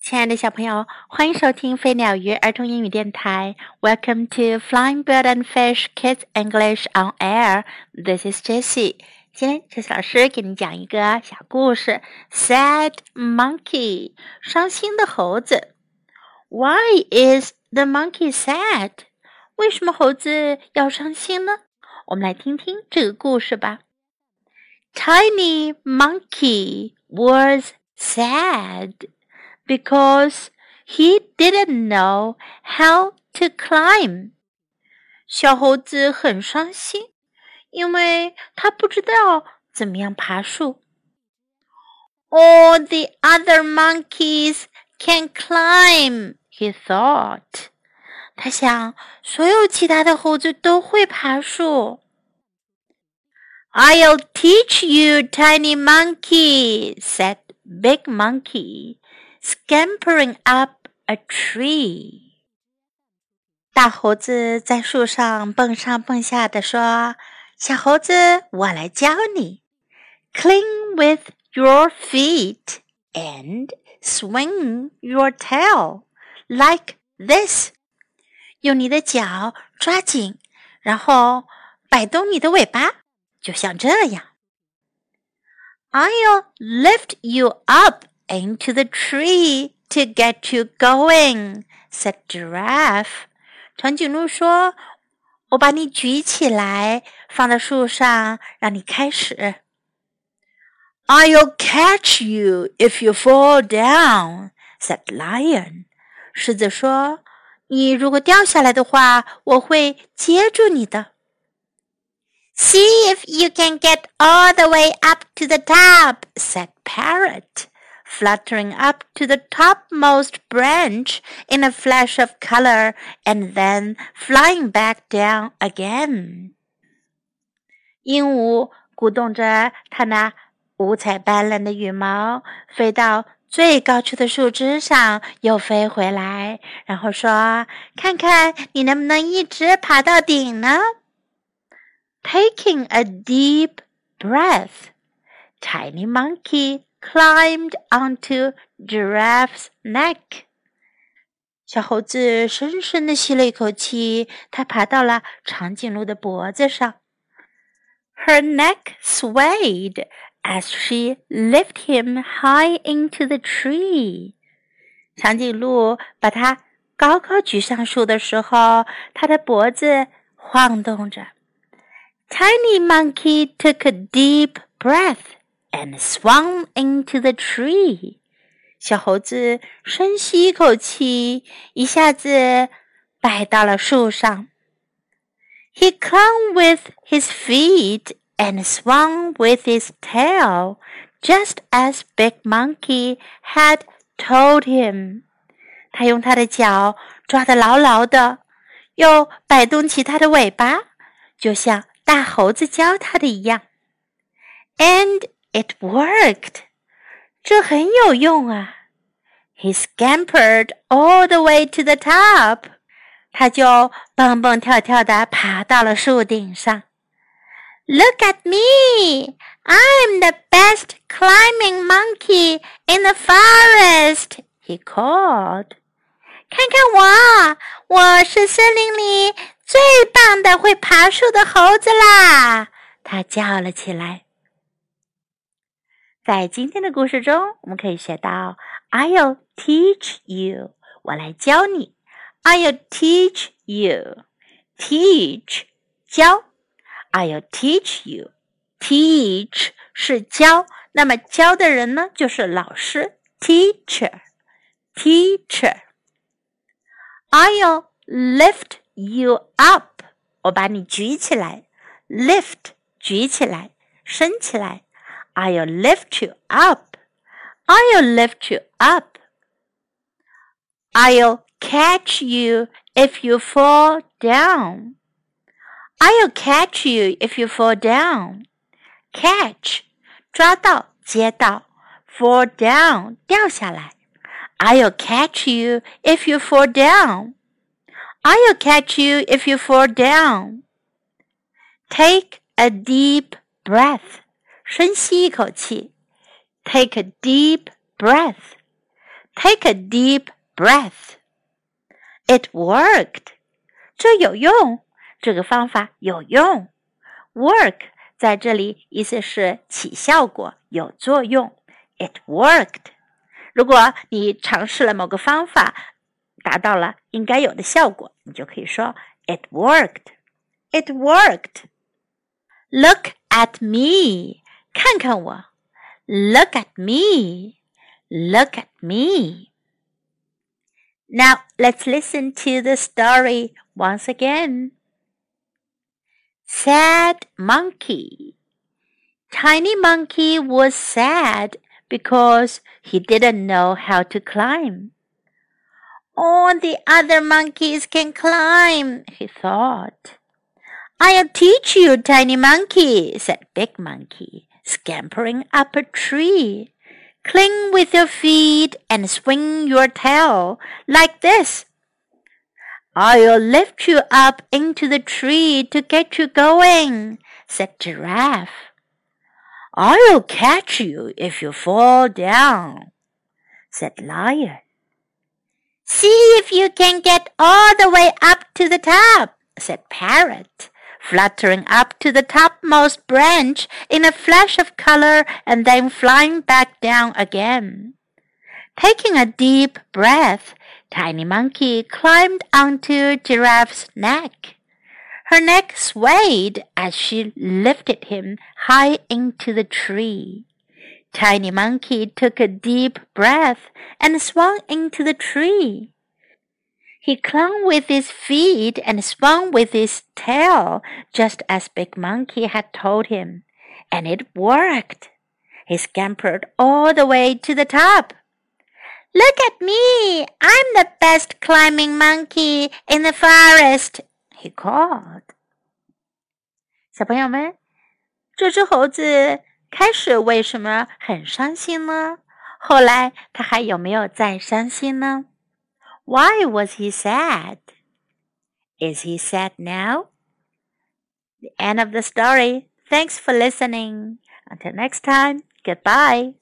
亲爱的小朋友，欢迎收听飞鸟鱼儿童英语电台。Welcome to Flying Bird and Fish Kids English on Air. This is Jessie. 今天，Jessie 老师给你讲一个小故事：Sad Monkey，伤心的猴子。Why is the monkey sad？为什么猴子要伤心呢？我们来听听这个故事吧。Tiny monkey was sad because he didn't know how to climb. 小猴子很伤心，因为他不知道怎么样爬树。All the other monkeys can climb, he thought. 他想，所有其他的猴子都会爬树。 I'll teach you, tiny monkey, said Big Monkey, scampering up a tree. 大猴子在树上蹦上蹦下的说：“小猴子，我来教你。Cling with your feet and swing your tail like this。用你的脚抓紧，然后摆动你的尾巴。” 就像这样。I'll lift you up into the tree to get you going," said Giraffe. 长颈鹿说：“我把你举起来，放在树上，让你开始。” I'll catch you if you fall down," said Lion. 狮子说：“你如果掉下来的话，我会接住你的。” See if you can get all the way up to the top, said Parrot, fluttering up to the topmost branch in a flash of color and then flying back down again. 鹦鹉鼓动着它那五彩斑斓的羽毛，飞到最高处的树枝上，又飞回来，然后说：“看看你能不能一直爬到顶呢？” Taking a deep breath, Tiny Monkey climbed onto Giraffe's neck. 小猴子深深地吸了一口气，它爬到了长颈鹿的脖子上。Her neck swayed as she lifted him high into the tree. 长颈鹿把它高高举上树的时候，它的脖子晃动着。 Tiny Monkey took a deep breath and swung into the tree. 小猴子深吸一口气，一下子摆到了树上。He clung with his feet and swung with his tail, just as Big Monkey had told him. 他用他的脚抓得牢牢的，又摆动起他的尾巴，就像大猴子教他的一样，and it worked，这很有用啊。He scampered all the way to the top，他就蹦蹦跳跳的爬到了树顶上。Look at me! I'm the best climbing monkey in the forest, he called. 看看我，我是森林里 最棒的会爬树的猴子啦！他叫了起来。在今天的故事中，我们可以学到：“I'll teach you，我来教你。”“I'll teach you，teach 教。”“I'll teach you，teach 是教，那么教的人呢，就是老师，teacher，teacher。”“I'll lift。” you up，我把你举起来，lift 举起来，升起来。I'll lift you up. I'll lift you up. I'll catch you if you fall down. I'll catch you if you fall down. Catch 抓到接到，fall down 掉下来。I'll catch you if you fall down. I'll catch you if you fall down. Take a deep breath. 深吸一口气。 Take a deep breath. Take a deep breath. It worked. 这有用，这个方法有用。Work 在这里意思是起效果、有作用。It worked。如果你尝试了某个方法， 达到了应该有的效果，你就可以说 It worked. It worked. Look at me. 看看我。Look at me. Look at me. Now let's listen to the story once again. Sad monkey. Tiny monkey was sad because he didn't know how to climb. All the other monkeys can climb, he thought. I'll teach you, tiny monkey, said Big Monkey, scampering up a tree. Cling with your feet and swing your tail like this. I'll lift you up into the tree to get you going, said Giraffe. I'll catch you if you fall down, said Lion. See if you can get all the way up to the top, said Parrot, fluttering up to the topmost branch in a flash of color and then flying back down again. Taking a deep breath, Tiny Monkey climbed onto Giraffe's neck. Her neck swayed as she lifted him high into the tree. Tiny Monkey took a deep breath and swung into the tree. He clung with his feet and swung with his tail, just as Big Monkey had told him, and it worked. He scampered all the way to the top. Look at me! I'm the best climbing monkey in the forest, he called. 小朋友们，这只猴子 开始为什么很伤心呢？后来他还有没有再伤心呢？Why was he sad? Is he sad now? The end of the story. Thanks for listening. Until next time, goodbye.